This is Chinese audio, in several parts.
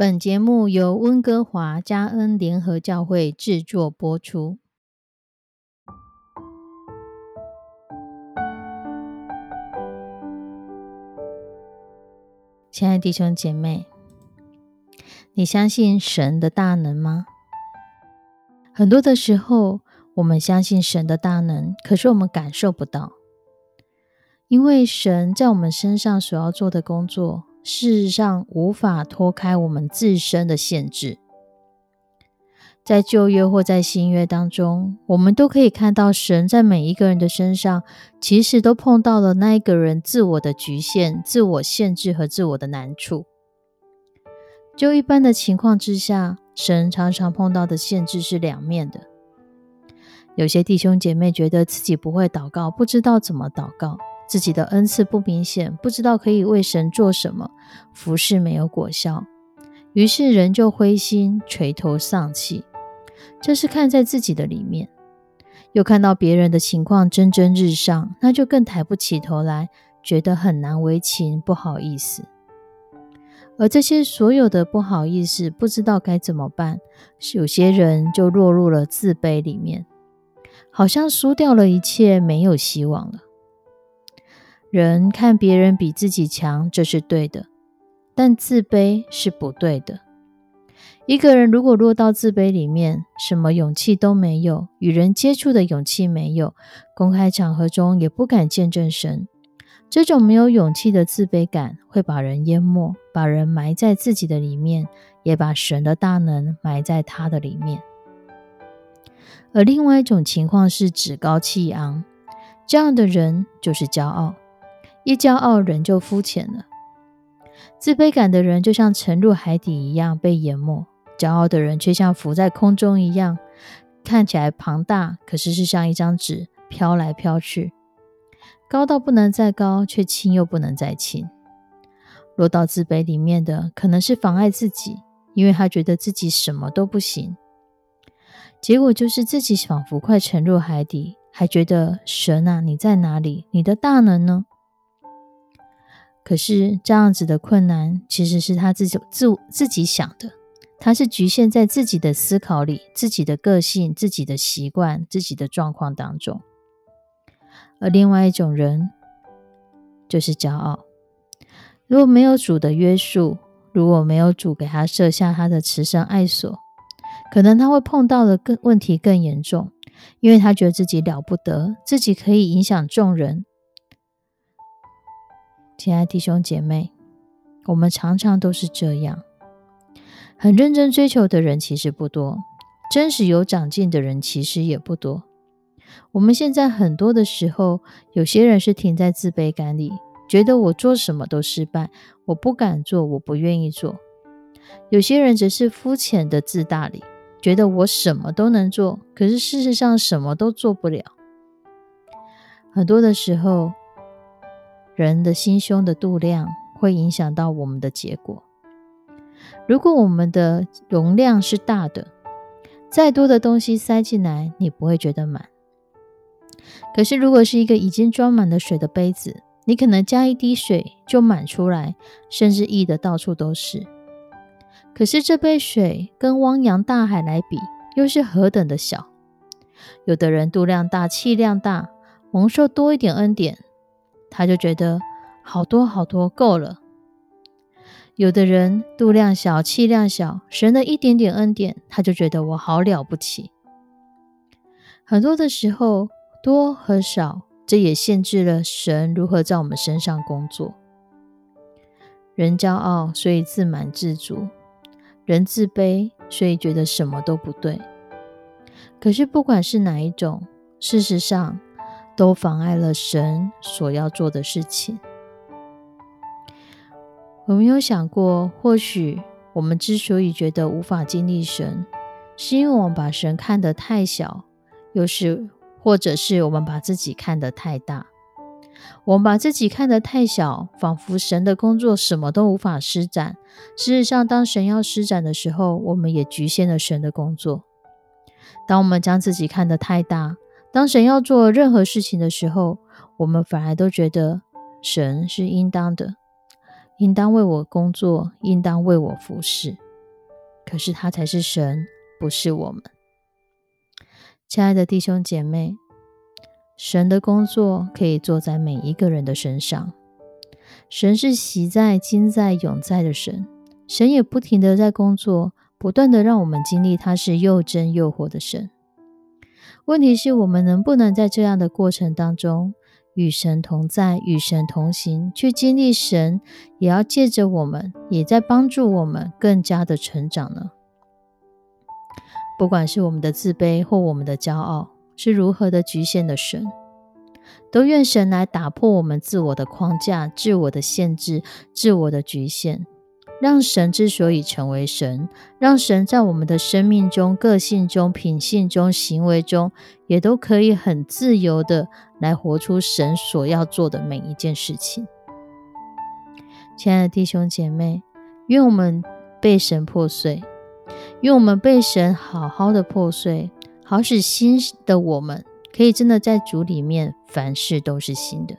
本节目由温哥华加恩联合教会制作播出。亲爱的弟兄姐妹，你相信神的大能吗？很多的时候，我们相信神的大能，可是我们感受不到，因为神在我们身上所要做的工作。事实上，无法脱开我们自身的限制。在旧约或在新约当中，我们都可以看到神在每一个人的身上，其实都碰到了那一个人自我的局限、自我限制和自我的难处。就一般的情况之下，神常常碰到的限制是两面的。有些弟兄姐妹觉得自己不会祷告，不知道怎么祷告。自己的恩赐不明显，不知道可以为神做什么，服侍没有果效，于是人就灰心垂头丧气。这是看在自己的里面，又看到别人的情况蒸蒸日上，那就更抬不起头来，觉得很难为情，不好意思。而这些所有的不好意思，不知道该怎么办，有些人就落入了自卑里面，好像输掉了一切，没有希望了。人看别人比自己强，这是对的，但自卑是不对的。一个人如果落到自卑里面，什么勇气都没有，与人接触的勇气没有，公开场合中也不敢见证神。这种没有勇气的自卑感，会把人淹没，把人埋在自己的里面，也把神的大能埋在他的里面。而另外一种情况是趾高气昂，这样的人就是骄傲。一骄傲，人就肤浅了；自卑感的人就像沉入海底一样被淹没；骄傲的人却像浮在空中一样，看起来庞大，可是是像一张纸飘来飘去，高到不能再高，却轻又不能再轻。落到自卑里面的，可能是妨碍自己，因为他觉得自己什么都不行，结果就是自己仿佛快沉入海底，还觉得神啊，你在哪里？你的大能呢？可是这样子的困难，其实是他自己自自己想的，他是局限在自己的思考里、自己的个性、自己的习惯、自己的状况当中。而另外一种人，就是骄傲。如果没有主的约束，如果没有主给他设下他的慈圣爱所，可能他会碰到的更问题更严重，因为他觉得自己了不得，自己可以影响众人。亲爱弟兄姐妹，我们常常都是这样，很认真追求的人其实不多，真实有长进的人其实也不多。我们现在很多的时候，有些人是停在自卑感里，觉得我做什么都失败，我不敢做，我不愿意做；有些人则是肤浅的自大里，觉得我什么都能做，可是事实上什么都做不了。很多的时候。人的心胸的度量会影响到我们的结果。如果我们的容量是大的，再多的东西塞进来，你不会觉得满。可是，如果是一个已经装满了水的杯子，你可能加一滴水就满出来，甚至溢的到处都是。可是，这杯水跟汪洋大海来比，又是何等的小。有的人度量大，气量大，蒙受多一点恩典。他就觉得好多好多够了。有的人度量小，气量小，神的一点点恩典，他就觉得我好了不起。很多的时候，多和少，这也限制了神如何在我们身上工作。人骄傲，所以自满自足；人自卑，所以觉得什么都不对。可是不管是哪一种，事实上。都妨碍了神所要做的事情。有没有想过，或许我们之所以觉得无法经历神，是因为我们把神看得太小，又是或者是我们把自己看得太大。我们把自己看得太小，仿佛神的工作什么都无法施展。事实上，当神要施展的时候，我们也局限了神的工作。当我们将自己看得太大，当神要做任何事情的时候，我们反而都觉得神是应当的，应当为我工作，应当为我服侍。可是他才是神，不是我们。亲爱的弟兄姐妹，神的工作可以做在每一个人的身上。神是习在、今在、永在的神，神也不停的在工作，不断的让我们经历他是又真又活的神。问题是我们能不能在这样的过程当中与神同在、与神同行，去经历神，也要借着我们，也在帮助我们更加的成长呢？不管是我们的自卑或我们的骄傲是如何的局限的神，都愿神来打破我们自我的框架、自我的限制、自我的局限。让神之所以成为神，让神在我们的生命中、个性中、品性中、行为中，也都可以很自由的来活出神所要做的每一件事情。亲爱的弟兄姐妹，愿我们被神破碎，愿我们被神好好的破碎，好使新的我们可以真的在主里面，凡事都是新的。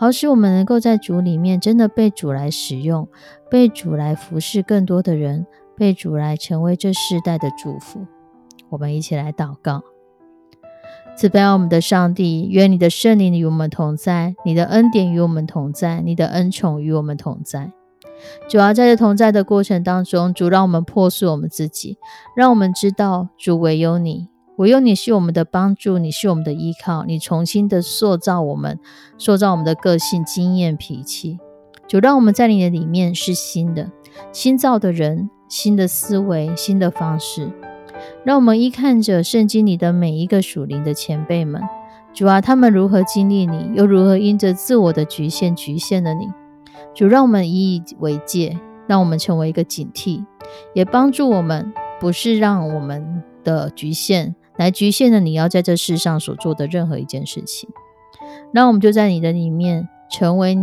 好使我们能够在主里面真的被主来使用，被主来服侍更多的人，被主来成为这世代的祝福。我们一起来祷告：慈悲我们的上帝，愿你的圣灵与我们同在，你的恩典与我们同在，你的恩宠与我们同在。主要在这同在的过程当中，主让我们破碎我们自己，让我们知道主唯有你。唯有你是我们的帮助，你是我们的依靠，你重新的塑造我们，塑造我们的个性、经验、脾气，就让我们在你的里面是新的、新造的人，新的思维、新的方式。让我们依看着圣经里的每一个属灵的前辈们，主啊，他们如何经历你，又如何因着自我的局限局限了你。主，让我们以以为戒，让我们成为一个警惕，也帮助我们，不是让我们的局限。来局限了你要在这世上所做的任何一件事情，那我们就在你的里面成为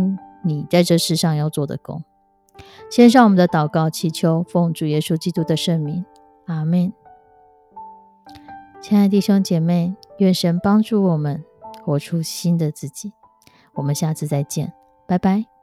你在这世上要做的工。献上我们的祷告，祈求奉主耶稣基督的圣名，阿门。亲爱的弟兄姐妹，愿神帮助我们活出新的自己。我们下次再见，拜拜。